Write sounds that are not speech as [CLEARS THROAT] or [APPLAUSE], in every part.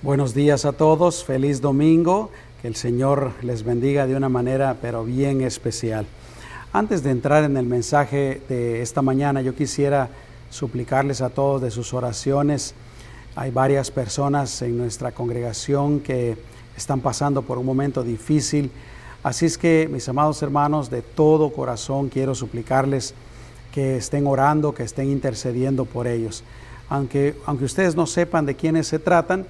Buenos días a todos, feliz domingo, que el Señor les bendiga de una manera pero bien especial. Antes de entrar en el mensaje de esta mañana, yo quisiera suplicarles a todos de sus oraciones. Hay varias personas en nuestra congregación que están pasando por un momento difícil. Así es que, mis amados hermanos, de todo corazón quiero suplicarles que estén orando, que estén intercediendo por ellos. Aunque, aunque ustedes no sepan de quiénes se tratan,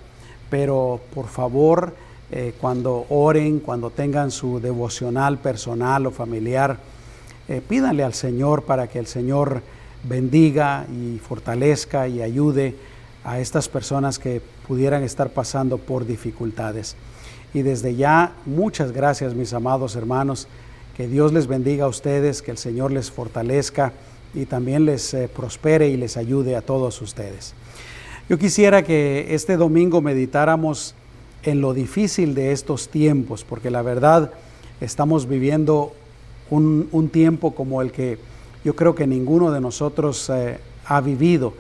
pero por favor, eh, cuando oren, cuando tengan su devocional personal o familiar, eh, pídanle al Señor para que el Señor bendiga y fortalezca y ayude a estas personas que pudieran estar pasando por dificultades. Y desde ya, muchas gracias mis amados hermanos, que Dios les bendiga a ustedes, que el Señor les fortalezca y también les eh, prospere y les ayude a todos ustedes. Yo quisiera que este domingo meditáramos en lo difícil de estos tiempos, porque la verdad estamos viviendo un, tiempo como el que yo creo que ninguno de nosotros eh, ha vivido.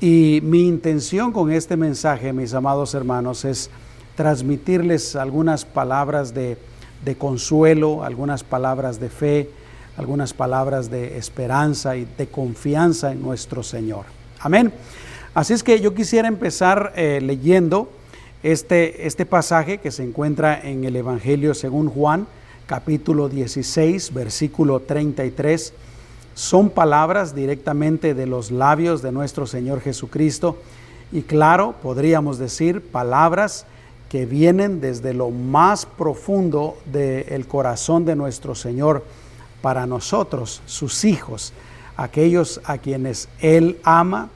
Y mi intención con este mensaje, mis amados hermanos, es transmitirles algunas palabras de, de consuelo, algunas palabras de fe, algunas palabras de esperanza y de confianza en nuestro Señor. Amén. Así es que yo quisiera empezar eh, leyendo este, este pasaje que se encuentra en el Evangelio según Juan, capítulo 16, versículo 33. Son palabras directamente de los labios de nuestro Señor Jesucristo y claro, podríamos decir palabras que vienen desde lo más profundo del corazón de nuestro Señor para nosotros, sus hijos, aquellos a quienes Él ama,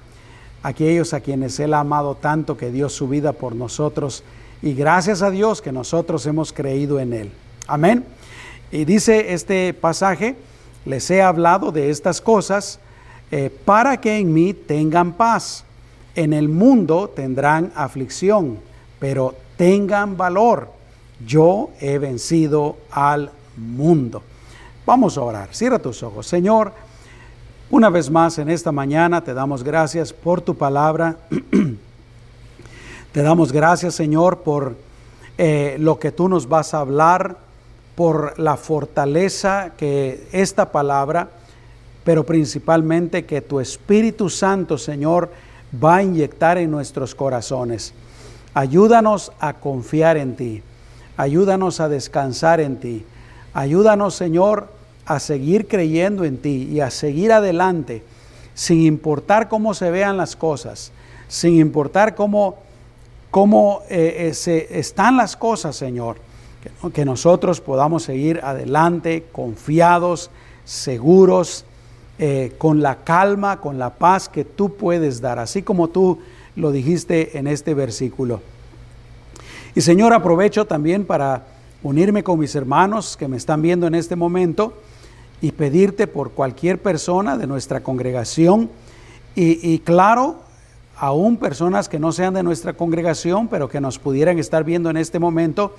aquellos a quienes Él ha amado tanto que dio su vida por nosotros y gracias a Dios que nosotros hemos creído en Él. Amén. Y dice este pasaje, les he hablado de estas cosas eh, para que en mí tengan paz. En el mundo tendrán aflicción, pero tengan valor. Yo he vencido al mundo. Vamos a orar. Cierra tus ojos. Señor, una vez más en esta mañana te damos gracias por tu palabra. [CLEARS THROAT] te damos gracias, Señor, por eh, lo que tú nos vas a hablar, por la fortaleza que esta palabra, pero principalmente que tu Espíritu Santo, Señor, va a inyectar en nuestros corazones. Ayúdanos a confiar en ti. Ayúdanos a descansar en ti. Ayúdanos, Señor, a seguir creyendo en ti y a seguir adelante, sin importar cómo se vean las cosas, sin importar cómo, cómo eh, eh, se, están las cosas, Señor. Que, nosotros podamos seguir adelante, confiados, seguros, eh, con la calma, con la paz que tú puedes dar, así como tú lo dijiste en este versículo. Y Señor, aprovecho también para unirme con mis hermanos que me están viendo en este momento y pedirte por cualquier persona de nuestra congregación y, claro, aún personas que no sean de nuestra congregación, pero que nos pudieran estar viendo en este momento,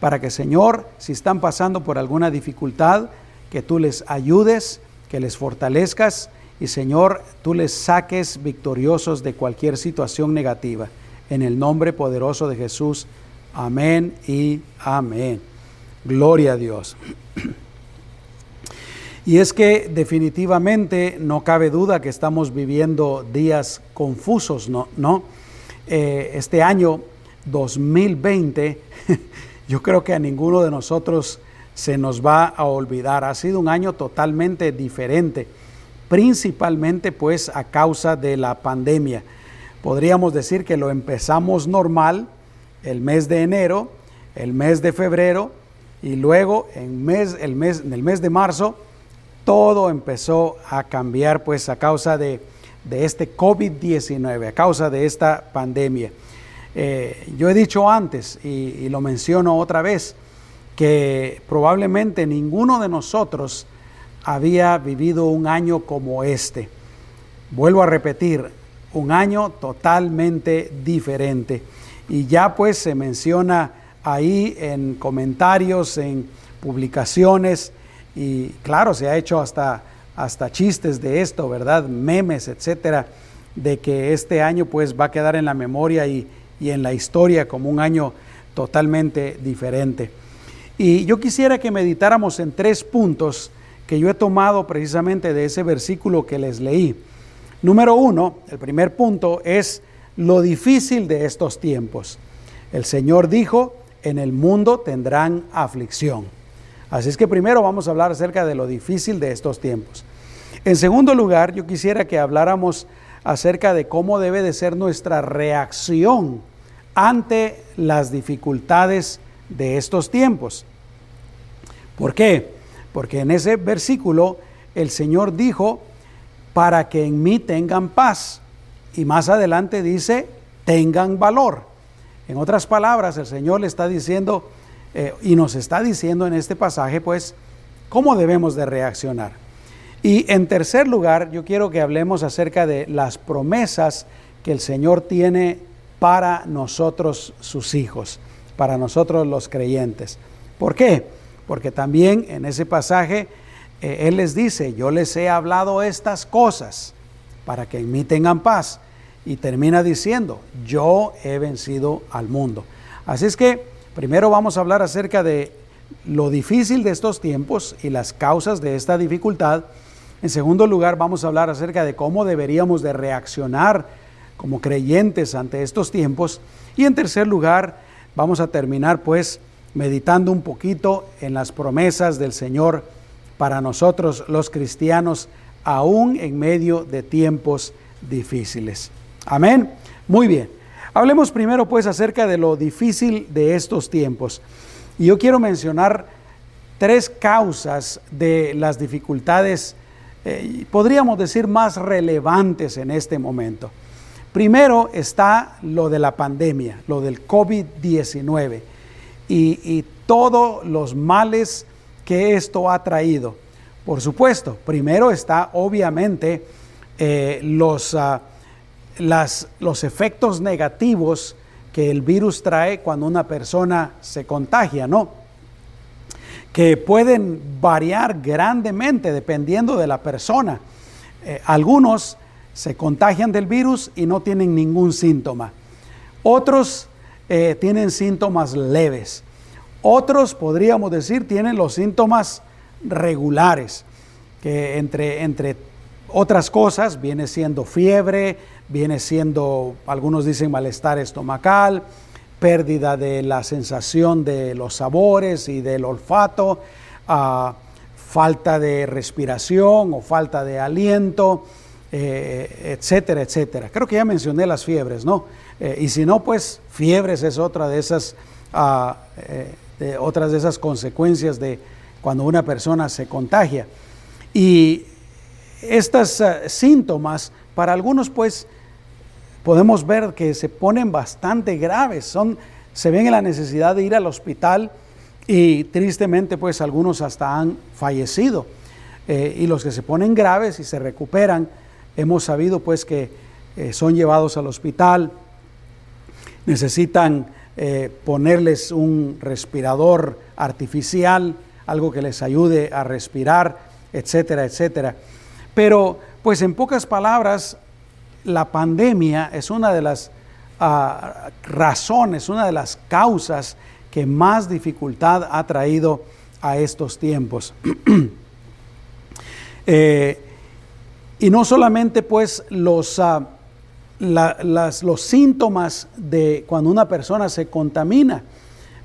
para que Señor, si están pasando por alguna dificultad, que tú les ayudes, que les fortalezcas y Señor, tú les saques victoriosos de cualquier situación negativa. En el nombre poderoso de Jesús. Amén y amén. Gloria a Dios. [CLEARS THROAT] Y es que definitivamente no cabe duda que estamos viviendo días confusos, ¿no? ¿No? Eh, este año 2020, [LAUGHS] yo creo que a ninguno de nosotros se nos va a olvidar. Ha sido un año totalmente diferente, principalmente pues a causa de la pandemia. Podríamos decir que lo empezamos normal el mes de enero, el mes de febrero y luego en, mes, el mes, en el mes de marzo todo empezó a cambiar pues a causa de, este COVID-19, a causa de esta pandemia. Eh, yo he dicho antes y, lo menciono otra vez, que probablemente ninguno de nosotros había vivido un año como este. Vuelvo a repetir, un año totalmente diferente. Y ya pues se menciona ahí en comentarios, en publicaciones, y claro, se ha hecho hasta, hasta chistes de esto, ¿verdad? Memes, etcétera, de que este año pues va a quedar en la memoria y, y en la historia como un año totalmente diferente. Y yo quisiera que meditáramos en tres puntos que yo he tomado precisamente de ese versículo que les leí. Número uno, el primer punto es lo difícil de estos tiempos. El Señor dijo, en el mundo tendrán aflicción. Así es que primero vamos a hablar acerca de lo difícil de estos tiempos. En segundo lugar, yo quisiera que habláramos acerca de cómo debe de ser nuestra reacción ante las dificultades de estos tiempos. ¿Por qué? Porque en ese versículo el Señor dijo, para que en mí tengan paz. Y más adelante dice, tengan valor. En otras palabras, el Señor le está diciendo eh, y nos está diciendo en este pasaje, pues, cómo debemos de reaccionar. Y en tercer lugar, yo quiero que hablemos acerca de las promesas que el Señor tiene para nosotros, sus hijos, para nosotros los creyentes. ¿Por qué? Porque también en ese pasaje eh, Él les dice, yo les he hablado estas cosas para que en mí tengan paz y termina diciendo, yo he vencido al mundo. Así es que primero vamos a hablar acerca de lo difícil de estos tiempos y las causas de esta dificultad. En segundo lugar, vamos a hablar acerca de cómo deberíamos de reaccionar como creyentes ante estos tiempos. Y en tercer lugar, vamos a terminar pues meditando un poquito en las promesas del Señor para nosotros los cristianos, aún en medio de tiempos difíciles. Amén. Muy bien. Hablemos primero pues acerca de lo difícil de estos tiempos. Y yo quiero mencionar tres causas de las dificultades, eh, podríamos decir, más relevantes en este momento. Primero está lo de la pandemia, lo del COVID-19 y, todos los males que esto ha traído. Por supuesto, primero está obviamente eh, los... Ah, los efectos negativos que el virus trae cuando una persona se contagia, ¿no? Que pueden variar grandemente dependiendo de la persona. Eh, algunos se contagian del virus y no tienen ningún síntoma. Otros eh, tienen síntomas leves. Otros, podríamos decir, tienen los síntomas regulares, que entre, entre otras cosas viene siendo fiebre, viene siendo, algunos dicen malestar estomacal, pérdida de la sensación de los sabores y del olfato, ah, falta de respiración o falta de aliento, eh, etcétera, etcétera. Creo que ya mencioné las fiebres, ¿no? Eh, y si no, pues fiebres es otra de esas, ah, eh, de otras de esas consecuencias de cuando una persona se contagia. Y estos síntomas, para algunos, pues, podemos ver que se ponen bastante graves, son, se ven en la necesidad de ir al hospital y tristemente pues algunos hasta han fallecido. Eh, y los que se ponen graves y se recuperan, hemos sabido pues que eh, son llevados al hospital, necesitan eh, ponerles un respirador artificial, algo que les ayude a respirar, etcétera, etcétera. Pero pues en pocas palabras, la pandemia es una de las ah, razones, una de las causas que más dificultad ha traído a estos tiempos. [CLEARS THROAT] Eh, y no solamente pues los, ah, los síntomas de cuando una persona se contamina,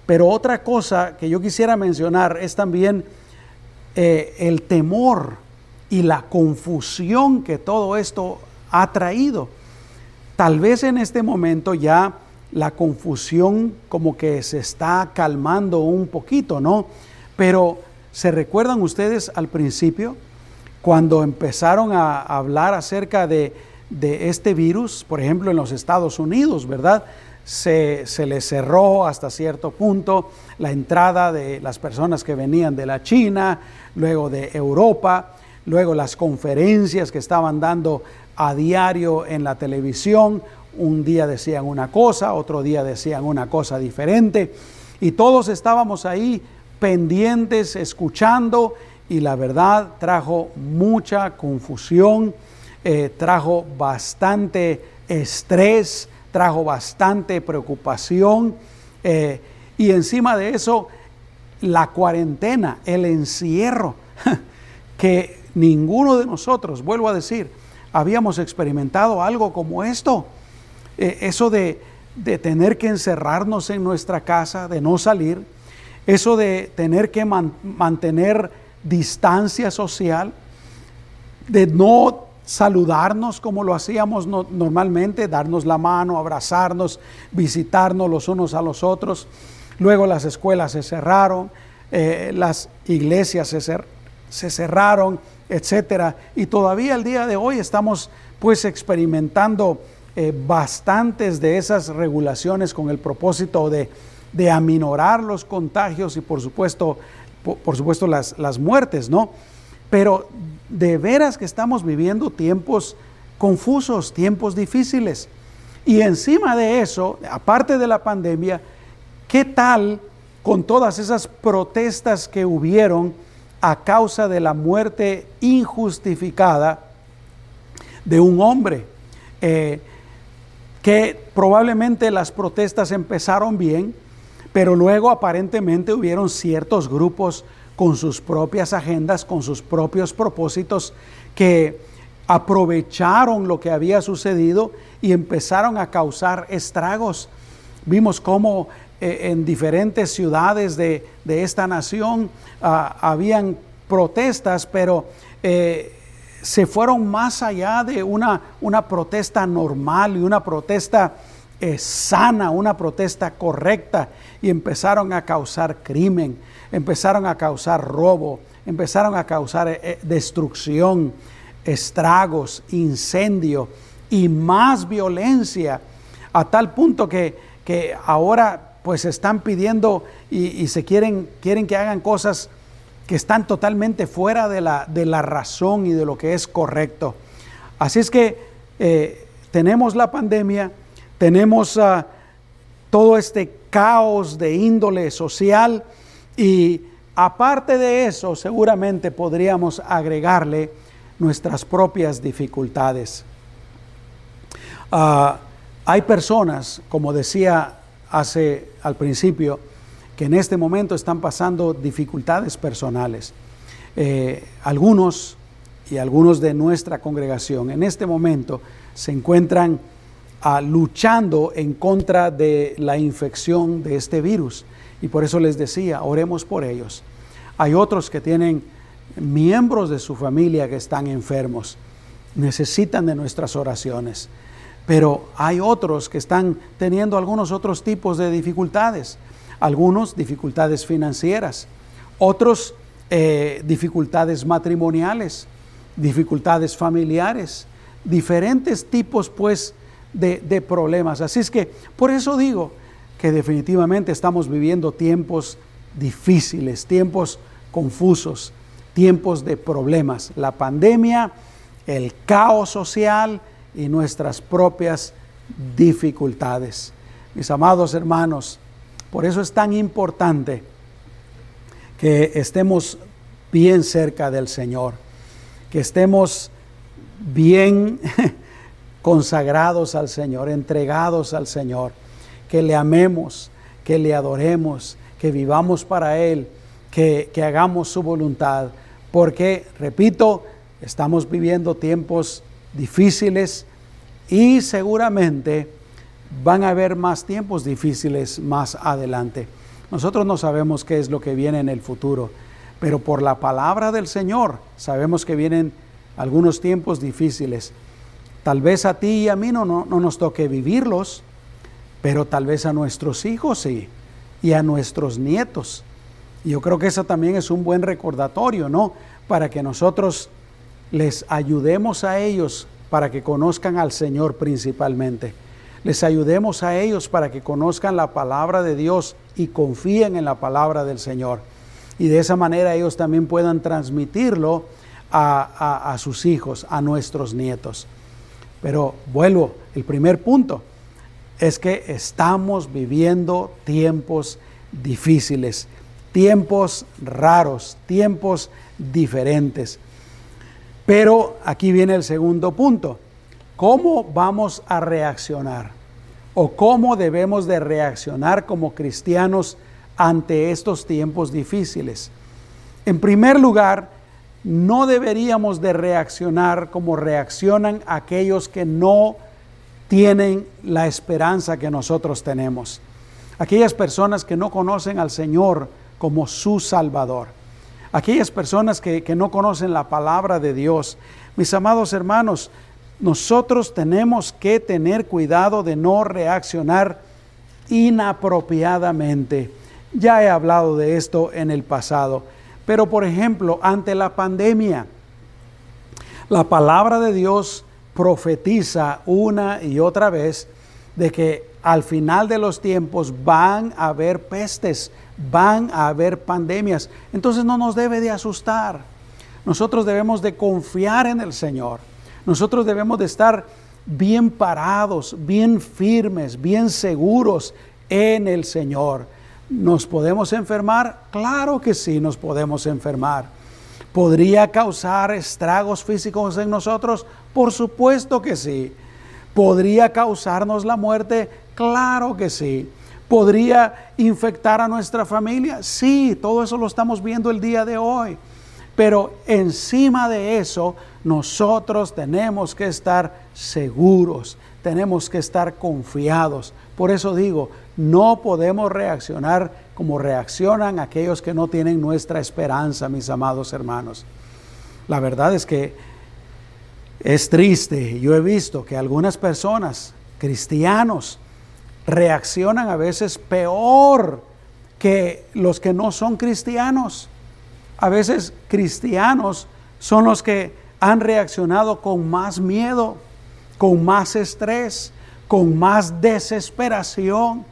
pero otra cosa que yo quisiera mencionar es también eh, el temor y la confusión que todo esto ha traído. Tal vez en este momento ya la confusión como que se está calmando un poquito, ¿no? Pero ¿se recuerdan ustedes al principio cuando empezaron a hablar acerca de, este virus, por ejemplo en los Estados Unidos, ¿verdad? Se, se les cerró hasta cierto punto la entrada de las personas que venían de la China, luego de Europa, luego las conferencias que estaban dando a diario en la televisión. Un día decían una cosa, otro día decían una cosa diferente. Y todos estábamos ahí pendientes, escuchando, y la verdad trajo mucha confusión, eh, trajo bastante estrés, trajo bastante preocupación eh, y encima de eso la cuarentena, el encierro, [LAUGHS] que ninguno de nosotros, vuelvo a decir, habíamos experimentado algo como esto. Eh, eso de, tener que encerrarnos en nuestra casa, de no salir, eso de tener que mantener distancia social, de no saludarnos como lo hacíamos normalmente, darnos la mano, abrazarnos, visitarnos los unos a los otros. Luego las escuelas se cerraron, eh, las iglesias se, se cerraron, etcétera. Y todavía el día de hoy estamos pues experimentando eh, bastantes de esas regulaciones con el propósito de, de aminorar los contagios y por supuesto, por, supuesto las, las muertes, ¿no? Pero de veras que estamos viviendo tiempos confusos, tiempos difíciles. Y encima de eso, aparte de la pandemia, ¿qué tal con todas esas protestas que hubieron a causa de la muerte injustificada de un hombre? Eh, que probablemente las protestas empezaron bien, pero luego aparentemente hubieron ciertos grupos con sus propias agendas, con sus propios propósitos, que aprovecharon lo que había sucedido y empezaron a causar estragos. Vimos cómo eh, en diferentes ciudades de, esta nación ah, habían protestas, pero eh, se fueron más allá de una, una protesta normal y una protesta eh, sana, una protesta correcta, y empezaron a causar crimen empezaron a causar robo, empezaron a causar destrucción, estragos, incendio y más violencia, a tal punto que, que ahora pues están pidiendo y, se quieren, quieren que hagan cosas que están totalmente fuera de la, de la razón y de lo que es correcto. Así es que eh, tenemos la pandemia, tenemos ah, todo este caos de índole social, y aparte de eso, seguramente podríamos agregarle nuestras propias dificultades. Ah, hay personas, como decía hace al principio, que en este momento están pasando dificultades personales. Eh, algunos y algunos de nuestra congregación en este momento se encuentran ah, luchando en contra de la infección de este virus. Y por eso les decía, oremos por ellos. Hay otros que tienen miembros de su familia que están enfermos, necesitan de nuestras oraciones. Pero hay otros que están teniendo algunos otros tipos de dificultades, algunos dificultades financieras, otros eh, dificultades matrimoniales, dificultades familiares, diferentes tipos pues de, de problemas. Así es que por eso digo, que definitivamente estamos viviendo tiempos difíciles, tiempos confusos, tiempos de problemas. La pandemia, el caos social y nuestras propias dificultades. Mis amados hermanos, por eso es tan importante que estemos bien cerca del Señor, que estemos bien [LAUGHS] consagrados al Señor, entregados al Señor que le amemos, que le adoremos, que vivamos para Él, que, hagamos su voluntad. Porque, repito, estamos viviendo tiempos difíciles y seguramente van a haber más tiempos difíciles más adelante. Nosotros no sabemos qué es lo que viene en el futuro, pero por la palabra del Señor sabemos que vienen algunos tiempos difíciles. Tal vez a ti y a mí no, no, no nos toque vivirlos, pero tal vez a nuestros hijos sí, y a nuestros nietos. Yo creo que eso también es un buen recordatorio, ¿no? Para que nosotros les ayudemos a ellos para que conozcan al Señor principalmente. Les ayudemos a ellos para que conozcan la palabra de Dios y confíen en la palabra del Señor. Y de esa manera ellos también puedan transmitirlo a, sus hijos, a nuestros nietos. Pero vuelvo, el primer punto, es que estamos viviendo tiempos difíciles, tiempos raros, tiempos diferentes. Pero aquí viene el segundo punto. ¿Cómo vamos a reaccionar? o cómo debemos de reaccionar como cristianos ante estos tiempos difíciles. En primer lugar, no deberíamos de reaccionar como reaccionan aquellos que no tienen la esperanza que nosotros tenemos. Aquellas personas que no conocen al Señor como su Salvador. Aquellas personas que, que no conocen la palabra de Dios. Mis amados hermanos, nosotros tenemos que tener cuidado de no reaccionar inapropiadamente. Ya he hablado de esto en el pasado, pero por ejemplo, ante la pandemia, la palabra de Dios profetiza una y otra vez de que al final de los tiempos van a haber pestes, van a haber pandemias. Entonces no nos debe de asustar. Nosotros debemos de confiar en el Señor. Nosotros debemos de estar bien parados, bien firmes, bien seguros en el Señor. ¿Nos podemos enfermar? Claro que sí, nos podemos enfermar. ¿Podría causar estragos físicos en nosotros? Por supuesto que sí. ¿Podría causarnos la muerte? Claro que sí. ¿Podría infectar a nuestra familia? Sí, todo eso lo estamos viendo el día de hoy. Pero encima de eso, nosotros tenemos que estar seguros, tenemos que estar confiados. Por eso digo, no podemos reaccionar como reaccionan aquellos que no tienen nuestra esperanza, mis amados hermanos. La verdad es que es triste. Yo he visto que algunas personas, cristianos, reaccionan a veces peor que los que no son cristianos. A veces cristianos son los que han reaccionado con más miedo, con más estrés, con más desesperación.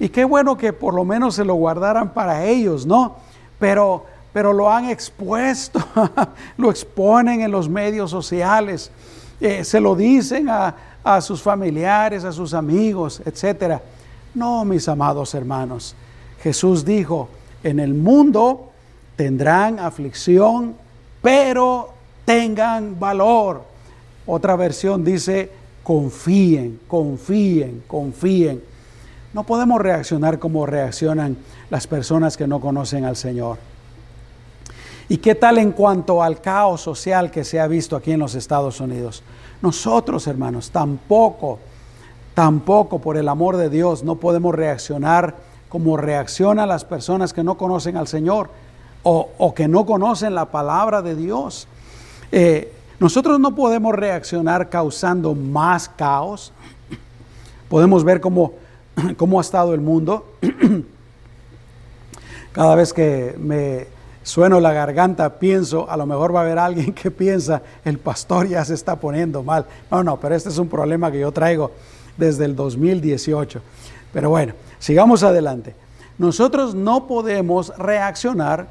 Y qué bueno que por lo menos se lo guardaran para ellos, ¿no? Pero, pero lo han expuesto, [LAUGHS] lo exponen en los medios sociales, eh, se lo dicen a, a sus familiares, a sus amigos, etc. No, mis amados hermanos. Jesús dijo, en el mundo tendrán aflicción, pero tengan valor. Otra versión dice, confíen, confíen, confíen. No podemos reaccionar como reaccionan las personas que no conocen al Señor. ¿Y qué tal en cuanto al caos social que se ha visto aquí en los Estados Unidos? Nosotros, hermanos, tampoco, tampoco por el amor de Dios no podemos reaccionar como reaccionan las personas que no conocen al Señor o, que no conocen la palabra de Dios. Eh, nosotros no podemos reaccionar causando más caos. Podemos ver cómo, [CLEARS THROAT] cómo ha estado el mundo. [CLEARS THROAT] Cada vez que me sueno la garganta, pienso, a lo mejor va a haber alguien que piensa, el pastor ya se está poniendo mal. No, no, pero este es un problema que yo traigo desde el 2018. Pero bueno, sigamos adelante. Nosotros no podemos reaccionar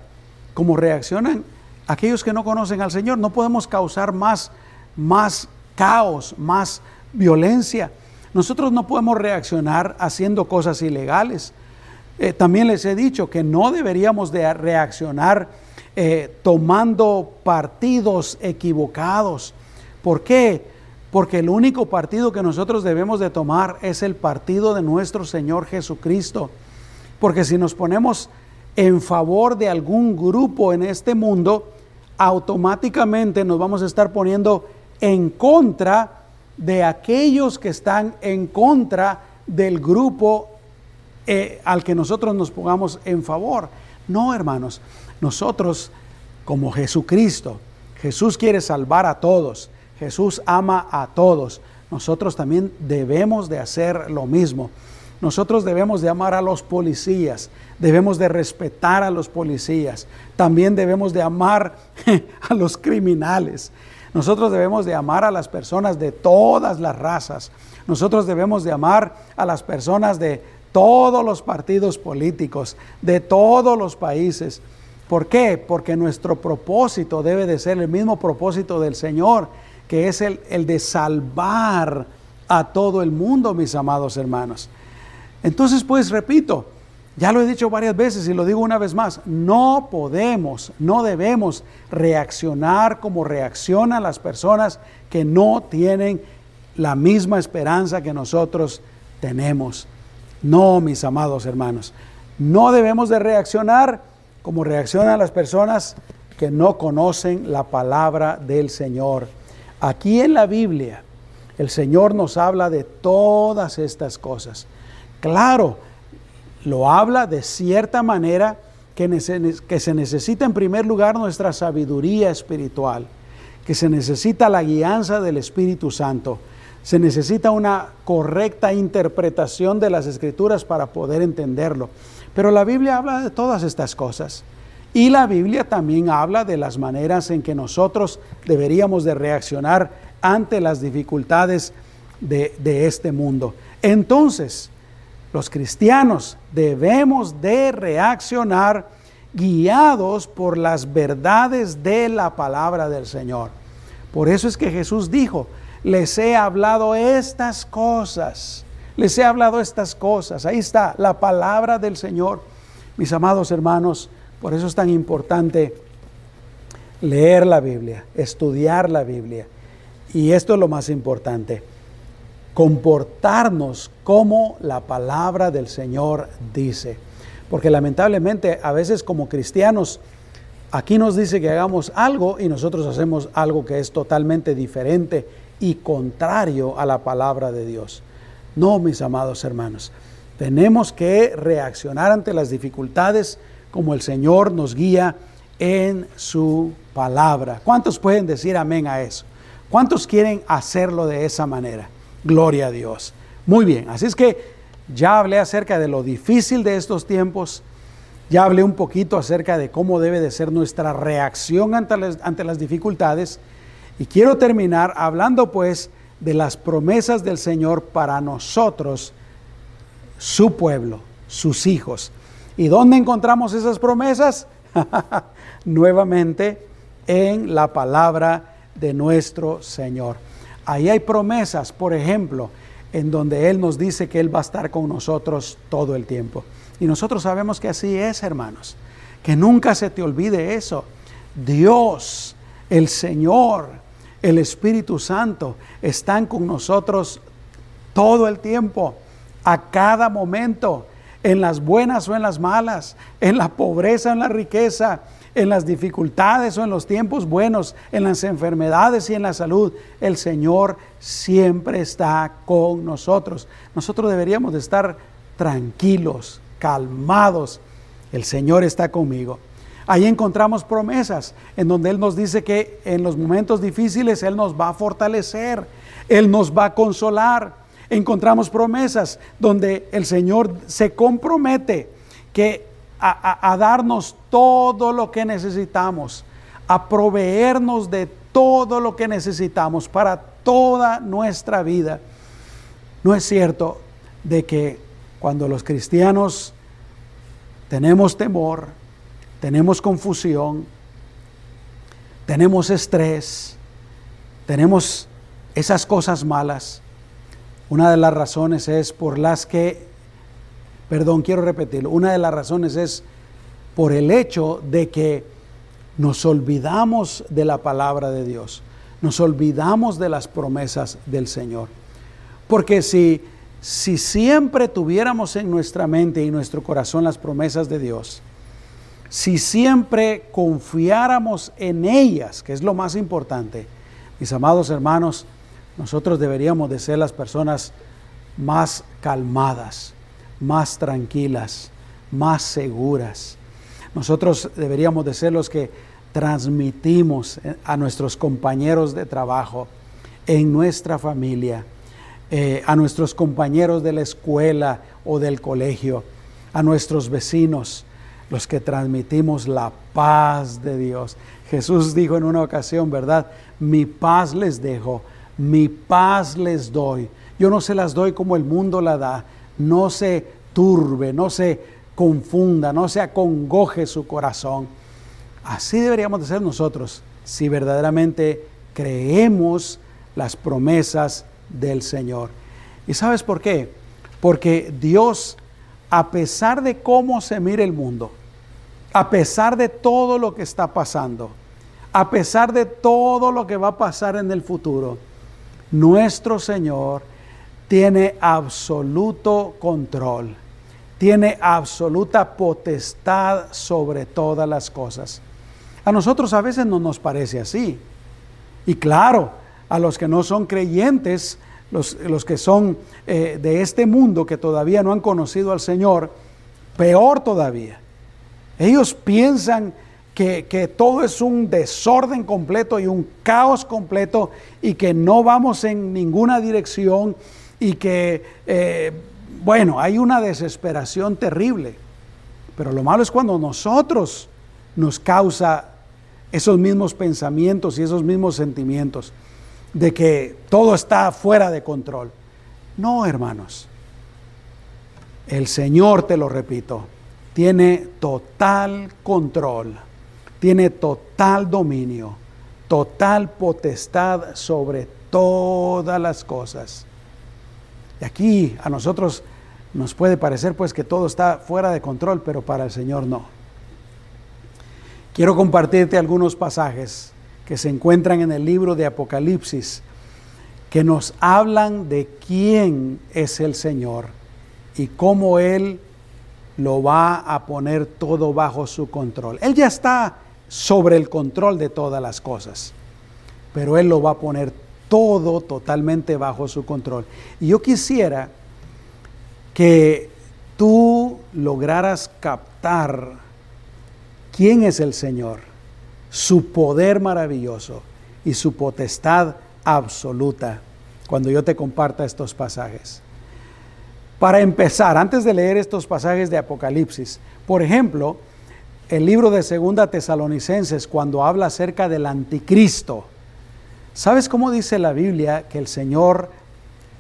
como reaccionan aquellos que no conocen al Señor. No podemos causar más, más caos, más violencia. Nosotros no podemos reaccionar haciendo cosas ilegales. Eh, también les he dicho que no deberíamos de reaccionar eh, tomando partidos equivocados. ¿Por qué? Porque el único partido que nosotros debemos de tomar es el partido de nuestro Señor Jesucristo. Porque si nos ponemos en favor de algún grupo en este mundo, automáticamente nos vamos a estar poniendo en contra de aquellos que están en contra del grupo eh, al que nosotros nos pongamos en favor. No, hermanos, nosotros como Jesucristo, Jesús quiere salvar a todos, Jesús ama a todos, nosotros también debemos de hacer lo mismo. Nosotros debemos de amar a los policías, debemos de respetar a los policías, también debemos de amar [LAUGHS] a los criminales. Nosotros debemos de amar a las personas de todas las razas. Nosotros debemos de amar a las personas de todos los partidos políticos, de todos los países. ¿Por qué? Porque nuestro propósito debe de ser el mismo propósito del Señor, que es el, el de salvar a todo el mundo, mis amados hermanos. Entonces, pues repito, ya lo he dicho varias veces y lo digo una vez más, no podemos, no debemos reaccionar como reaccionan las personas que no tienen la misma esperanza que nosotros tenemos. No, mis amados hermanos, no debemos de reaccionar como reaccionan las personas que no conocen la palabra del Señor. Aquí en la Biblia, el Señor nos habla de todas estas cosas. Claro, lo habla de cierta manera que, que se necesita en primer lugar nuestra sabiduría espiritual, que se necesita la guianza del Espíritu Santo se necesita una correcta interpretación de las escrituras para poder entenderlo. Pero la Biblia habla de todas estas cosas. Y la Biblia también habla de las maneras en que nosotros deberíamos de reaccionar ante las dificultades de, este mundo. Entonces, los cristianos debemos de reaccionar guiados por las verdades de la palabra del Señor. Por eso es que Jesús dijo, les he hablado estas cosas. Les he hablado estas cosas. Ahí está la palabra del Señor. Mis amados hermanos, por eso es tan importante leer la Biblia, estudiar la Biblia. Y esto es lo más importante, comportarnos como la palabra del Señor dice. Porque lamentablemente a veces como cristianos, aquí nos dice que hagamos algo y nosotros hacemos algo que es totalmente diferente y contrario a la palabra de Dios. No, mis amados hermanos, tenemos que reaccionar ante las dificultades como el Señor nos guía en su palabra. ¿Cuántos pueden decir amén a eso? ¿Cuántos quieren hacerlo de esa manera? Gloria a Dios. Muy bien, así es que ya hablé acerca de lo difícil de estos tiempos, ya hablé un poquito acerca de cómo debe de ser nuestra reacción ante las, ante las dificultades y quiero terminar hablando pues de las promesas del Señor para nosotros, su pueblo, sus hijos. ¿Y dónde encontramos esas promesas? [LAUGHS] Nuevamente en la palabra de nuestro Señor. Ahí hay promesas, por ejemplo, en donde Él nos dice que Él va a estar con nosotros todo el tiempo. Y nosotros sabemos que así es, hermanos. Que nunca se te olvide eso. Dios, el Señor, el Espíritu Santo están con nosotros todo el tiempo, a cada momento, en las buenas o en las malas, en la pobreza o en la riqueza, en las dificultades o en los tiempos buenos, en las enfermedades y en la salud. El Señor siempre está con nosotros. Nosotros deberíamos de estar tranquilos, calmados. El Señor está conmigo. Ahí encontramos promesas en donde Él nos dice que en los momentos difíciles Él nos va a fortalecer, Él nos va a consolar. Encontramos promesas donde el Señor se compromete que a, a darnos todo lo que necesitamos, a proveernos de todo lo que necesitamos para toda nuestra vida. No es cierto de que cuando los cristianos tenemos temor, tenemos confusión, tenemos estrés, tenemos esas cosas malas. Una de las razones es por las que, perdón, quiero repetirlo, una de las razones es por el hecho de que nos olvidamos de la palabra de Dios, nos olvidamos de las promesas del Señor. Porque si, si siempre tuviéramos en nuestra mente y nuestro corazón las promesas de Dios, si siempre confiáramos en ellas, que es lo más importante, mis amados hermanos, nosotros deberíamos de ser las personas más calmadas, más tranquilas, más seguras. Nosotros deberíamos de ser los que transmitimos a nuestros compañeros de trabajo, en nuestra familia, eh, a nuestros compañeros de la escuela o del colegio, a nuestros vecinos, los que transmitimos la paz de Dios. Jesús dijo en una ocasión, ¿verdad? Mi paz les dejo, mi paz les doy. Yo no se las doy como el mundo la da. No se turbe, no se confunda, no se acongoje su corazón. Así deberíamos de ser nosotros si verdaderamente creemos las promesas del Señor. ¿Y sabes por qué? Porque Dios a pesar de cómo se mire el mundo, a pesar de todo lo que está pasando, a pesar de todo lo que va a pasar en el futuro, nuestro Señor tiene absoluto control, tiene absoluta potestad sobre todas las cosas. A nosotros a veces no nos parece así. Y claro, a los que no son creyentes, los, que son eh, de este mundo, que todavía no han conocido al Señor, peor todavía. Ellos piensan que, todo es un desorden completo y un caos completo y que no vamos en ninguna dirección y que, eh, bueno, hay una desesperación terrible. Pero lo malo es cuando nosotros nos causa esos mismos pensamientos y esos mismos sentimientos de que todo está fuera de control. No, hermanos. El Señor, te lo repito, tiene total control tiene total dominio, total potestad sobre todas las cosas. Y aquí a nosotros nos puede parecer pues que todo está fuera de control, pero para el Señor no. Quiero compartirte algunos pasajes que se encuentran en el libro de Apocalipsis que nos hablan de quién es el Señor y cómo Él lo va a poner todo bajo su control. Él ya está sobre el control de todas las cosas. Pero Él lo va a poner todo totalmente bajo su control. Y yo quisiera que tú lograras captar quién es el Señor, su poder maravilloso y su potestad absoluta cuando yo te comparta estos pasajes. Para empezar, antes de leer estos pasajes de Apocalipsis, por ejemplo, el libro de Segunda Tesalonicenses cuando habla acerca del anticristo. ¿Sabes cómo dice la Biblia que el Señor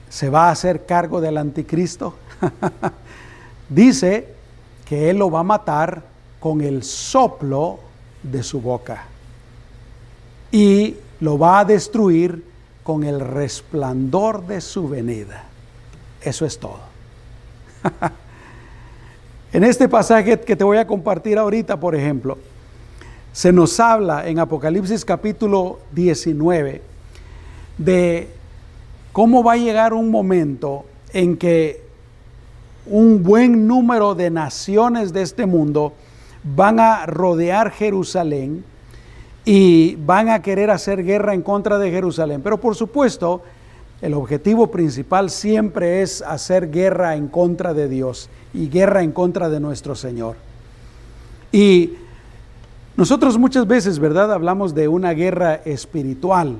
se va a hacer cargo del anticristo? [LAUGHS] dice que Él lo va a matar con el soplo de su boca y lo va a destruir con el resplandor de su venida. Eso es todo. [LAUGHS] En este pasaje que te voy a compartir ahorita, por ejemplo, se nos habla en Apocalipsis capítulo 19 de cómo va a llegar un momento en que un buen número de naciones de este mundo van a rodear Jerusalén y van a querer hacer guerra en contra de Jerusalén. Pero por supuesto, el objetivo principal siempre es hacer guerra en contra de Dios y guerra en contra de nuestro Señor. Y nosotros muchas veces, ¿verdad? Hablamos de una guerra espiritual,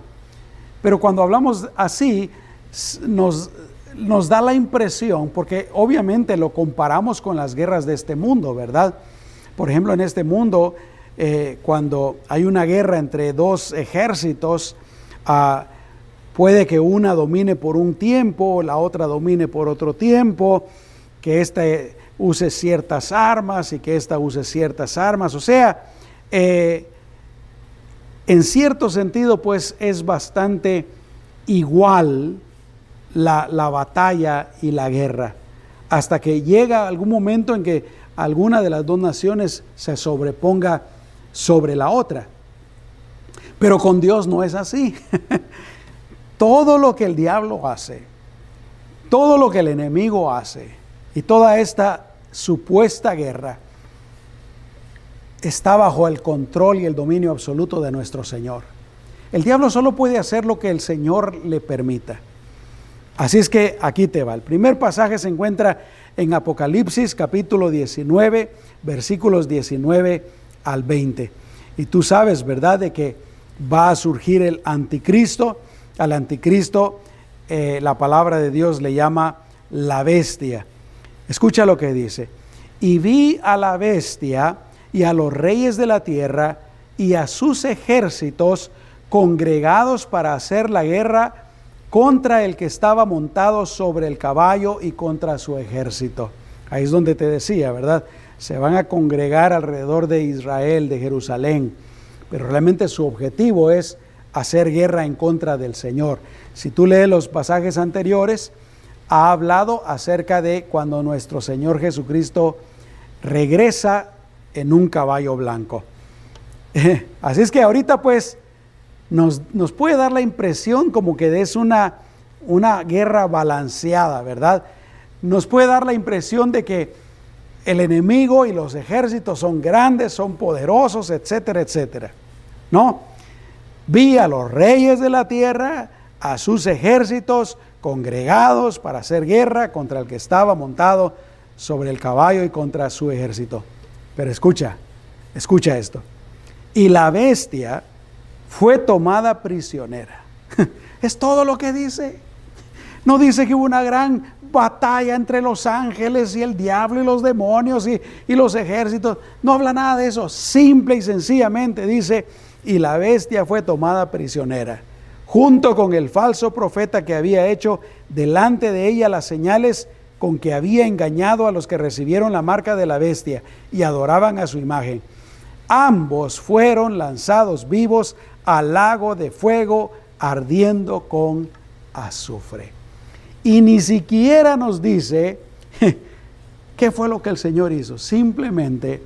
pero cuando hablamos así, nos, nos da la impresión, porque obviamente lo comparamos con las guerras de este mundo, ¿verdad? Por ejemplo, en este mundo, eh, cuando hay una guerra entre dos ejércitos, ah, Puede que una domine por un tiempo, la otra domine por otro tiempo, que ésta use ciertas armas y que ésta use ciertas armas. O sea, eh, en cierto sentido, pues es bastante igual la, la, batalla y la guerra, hasta que llega algún momento en que alguna de las dos naciones se sobreponga sobre la otra. Pero con Dios no es así. [LAUGHS] todo lo que el diablo hace, todo lo que el enemigo hace y toda esta supuesta guerra está bajo el control y el dominio absoluto de nuestro Señor. El diablo solo puede hacer lo que el Señor le permita. Así es que aquí te va. El primer pasaje se encuentra en Apocalipsis capítulo 19, versículos 19 al 20. Y tú sabes, ¿verdad?, de que va a surgir el anticristo al anticristo, eh, la palabra de Dios le llama la bestia. Escucha lo que dice. Y vi a la bestia y a los reyes de la tierra y a sus ejércitos congregados para hacer la guerra contra el que estaba montado sobre el caballo y contra su ejército. Ahí es donde te decía, ¿verdad? Se van a congregar alrededor de Israel, de Jerusalén, pero realmente su objetivo es hacer guerra en contra del Señor. Si tú lees los pasajes anteriores, ha hablado acerca de cuando nuestro Señor Jesucristo regresa en un caballo blanco. [LAUGHS] Así es que ahorita pues nos, nos puede dar la impresión como que es una una guerra balanceada, ¿verdad? Nos puede dar la impresión de que el enemigo y los ejércitos son grandes, son poderosos, etcétera, etcétera. No, vi a los reyes de la tierra, a sus ejércitos congregados para hacer guerra contra el que estaba montado sobre el caballo y contra su ejército. Pero escucha, escucha esto. Y la bestia fue tomada prisionera. [LAUGHS] Es todo lo que dice. No dice que hubo una gran batalla entre los ángeles y el diablo y los demonios y, y, los ejércitos. No habla nada de eso. Simple y sencillamente dice, y la bestia fue tomada prisionera, junto con el falso profeta que había hecho delante de ella las señales con que había engañado a los que recibieron la marca de la bestia y adoraban a su imagen. Ambos fueron lanzados vivos al lago de fuego ardiendo con azufre. Y ni siquiera nos dice qué fue lo que el Señor hizo. Simplemente,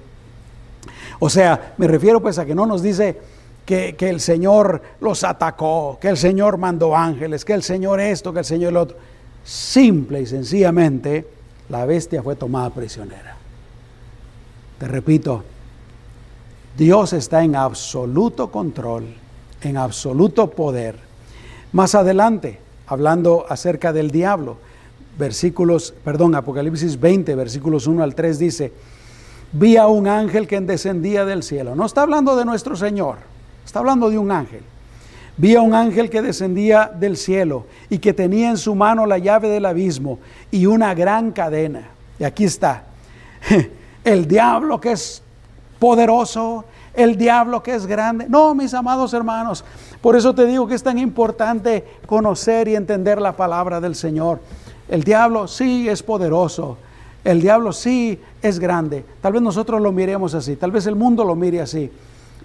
o sea, me refiero pues a que no nos dice que, que, el Señor los atacó, que el Señor mandó ángeles, que el Señor esto, que el Señor el otro. Simple y sencillamente, la bestia fue tomada prisionera. Te repito, Dios está en absoluto control, en absoluto poder. Más adelante, hablando acerca del diablo, versículos, perdón, Apocalipsis 20, versículos 1 al 3 dice, vi a un ángel que descendía del cielo. No está hablando de nuestro Señor, está hablando de un ángel. Vi a un ángel que descendía del cielo y que tenía en su mano la llave del abismo y una gran cadena. Y aquí está, [LAUGHS] el diablo que es poderoso, el diablo que es grande. No, mis amados hermanos, por eso te digo que es tan importante conocer y entender la palabra del Señor. El diablo sí es poderoso, el diablo sí es grande. Tal vez nosotros lo miremos así, tal vez el mundo lo mire así,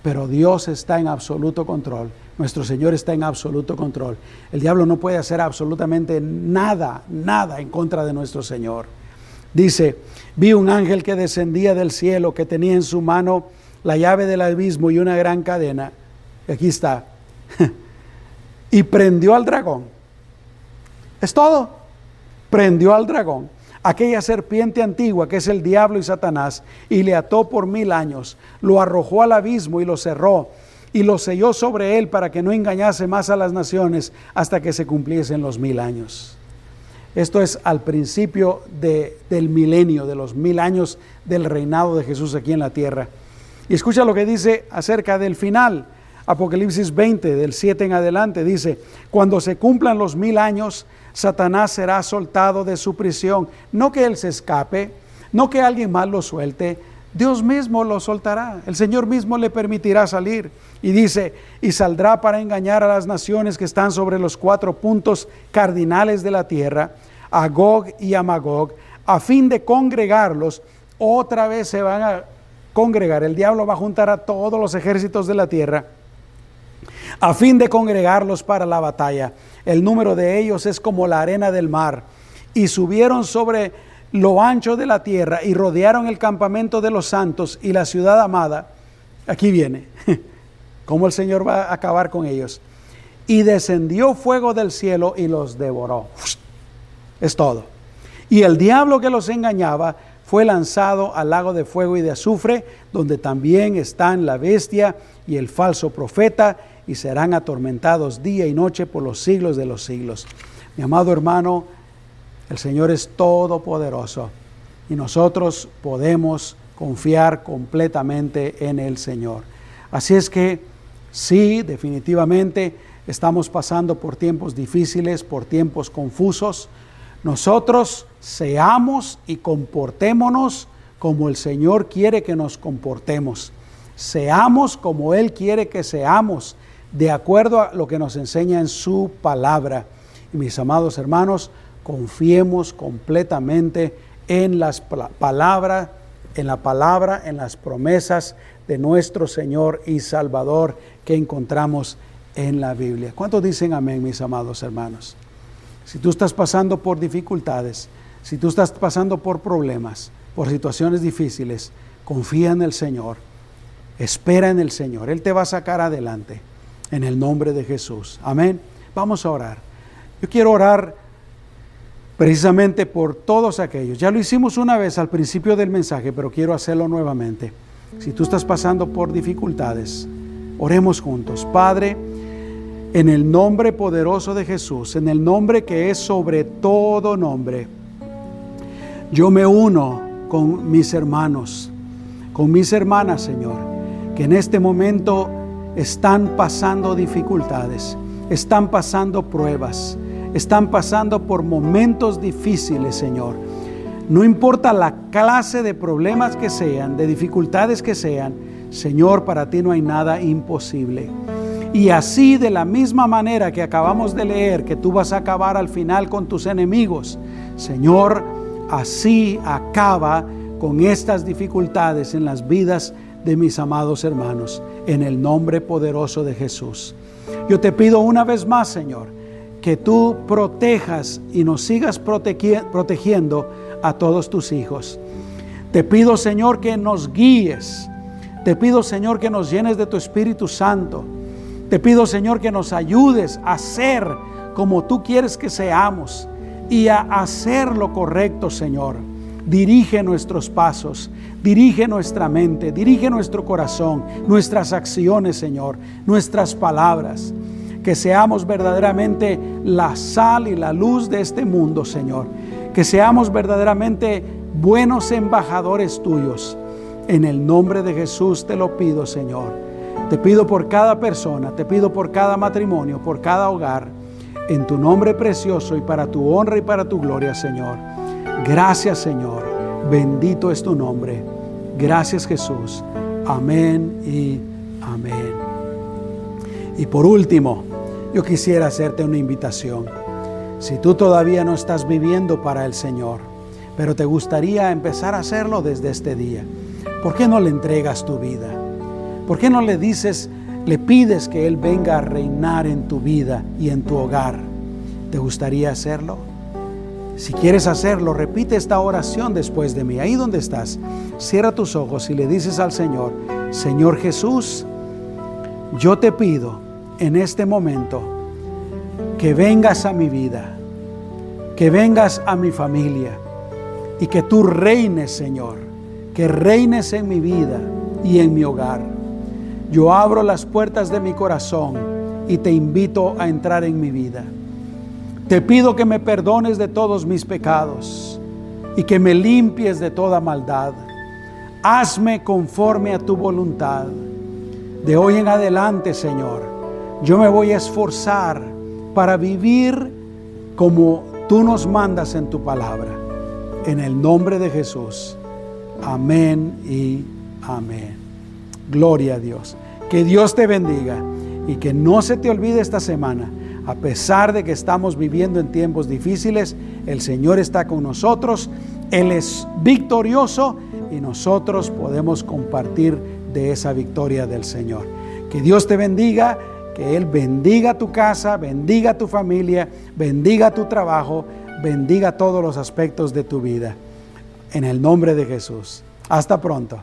pero Dios está en absoluto control. Nuestro Señor está en absoluto control. El diablo no puede hacer absolutamente nada, nada en contra de nuestro Señor. Dice, vi un ángel que descendía del cielo, que tenía en su mano la llave del abismo y una gran cadena. Aquí está. [LAUGHS] y prendió al dragón. Es todo. Prendió al dragón, aquella serpiente antigua que es el diablo y Satanás, y le ató por mil años. Lo arrojó al abismo y lo cerró y lo selló sobre él para que no engañase más a las naciones hasta que se cumpliesen los mil años. Esto es al principio de, del milenio, de los mil años del reinado de Jesús aquí en la tierra. Y escucha lo que dice acerca del final. Apocalipsis 20, del 7 en adelante, dice, cuando se cumplan los mil años, Satanás será soltado de su prisión. No que él se escape, no que alguien más lo suelte, Dios mismo lo soltará, el Señor mismo le permitirá salir. Y dice, y saldrá para engañar a las naciones que están sobre los cuatro puntos cardinales de la tierra, a Gog y a Magog, a fin de congregarlos. Otra vez se van a congregar, el diablo va a juntar a todos los ejércitos de la tierra, a fin de congregarlos para la batalla. El número de ellos es como la arena del mar. Y subieron sobre lo ancho de la tierra y rodearon el campamento de los santos y la ciudad amada. Aquí viene, [LAUGHS] cómo el Señor va a acabar con ellos. Y descendió fuego del cielo y los devoró. Es todo. Y el diablo que los engañaba fue lanzado al lago de fuego y de azufre, donde también están la bestia y el falso profeta, y serán atormentados día y noche por los siglos de los siglos. Mi amado hermano, el Señor es todopoderoso y nosotros podemos confiar completamente en el Señor. Así es que sí, definitivamente estamos pasando por tiempos difíciles, por tiempos confusos. Nosotros seamos y comportémonos como el Señor quiere que nos comportemos. Seamos como Él quiere que seamos, de acuerdo a lo que nos enseña en su palabra. Y mis amados hermanos, confiemos completamente en las palabras, en la palabra, en las promesas de nuestro Señor y Salvador que encontramos en la Biblia. ¿Cuántos dicen amén, mis amados hermanos? Si tú estás pasando por dificultades, si tú estás pasando por problemas, por situaciones difíciles, confía en el Señor, espera en el Señor, Él te va a sacar adelante en el nombre de Jesús. Amén. Vamos a orar. Yo quiero orar precisamente por todos aquellos. Ya lo hicimos una vez al principio del mensaje, pero quiero hacerlo nuevamente. Si tú estás pasando por dificultades, oremos juntos. Padre, en el nombre poderoso de Jesús, en el nombre que es sobre todo nombre, yo me uno con mis hermanos, con mis hermanas, Señor, que en este momento están pasando dificultades, están pasando pruebas, están pasando por momentos difíciles, Señor. No importa la clase de problemas que sean, de dificultades que sean, Señor, para ti no hay nada imposible. Y así de la misma manera que acabamos de leer, que tú vas a acabar al final con tus enemigos, Señor, así acaba con estas dificultades en las vidas de mis amados hermanos, en el nombre poderoso de Jesús. Yo te pido una vez más, Señor, que tú protejas y nos sigas protegiendo a todos tus hijos. Te pido, Señor, que nos guíes. Te pido, Señor, que nos llenes de tu Espíritu Santo. Te pido, Señor, que nos ayudes a ser como tú quieres que seamos y a hacer lo correcto, Señor. Dirige nuestros pasos, dirige nuestra mente, dirige nuestro corazón, nuestras acciones, Señor, nuestras palabras que seamos verdaderamente la sal y la luz de este mundo, Señor. Que seamos verdaderamente buenos embajadores tuyos. En el nombre de Jesús te lo pido, Señor. Te pido por cada persona, te pido por cada matrimonio, por cada hogar, en tu nombre precioso y para tu honra y para tu gloria, Señor. Gracias, Señor. Bendito es tu nombre. Gracias, Jesús. Amén y amén. Y por último, yo quisiera hacerte una invitación. Si tú todavía no estás viviendo para el Señor, pero te gustaría empezar a hacerlo desde este día, ¿por qué no le entregas tu vida? ¿Por qué no le dices, le pides que Él venga a reinar en tu vida y en tu hogar? ¿Te gustaría hacerlo? Si quieres hacerlo, repite esta oración después de mí. Ahí donde estás, cierra tus ojos y le dices al Señor, Señor Jesús, yo te pido en este momento que vengas a mi vida, que vengas a mi familia y que tú reines, Señor, que reines en mi vida y en mi hogar. Yo abro las puertas de mi corazón y te invito a entrar en mi vida. Te pido que me perdones de todos mis pecados y que me limpies de toda maldad. Hazme conforme a tu voluntad. De hoy en adelante, Señor, yo me voy a esforzar para vivir como tú nos mandas en tu palabra. En el nombre de Jesús. Amén y amén. Gloria a Dios. Que Dios te bendiga y que no se te olvide esta semana. A pesar de que estamos viviendo en tiempos difíciles, el Señor está con nosotros. Él es victorioso y nosotros podemos compartir de esa victoria del Señor. Que Dios te bendiga que Él bendiga tu casa, bendiga tu familia, bendiga tu trabajo, bendiga todos los aspectos de tu vida. En el nombre de Jesús. Hasta pronto.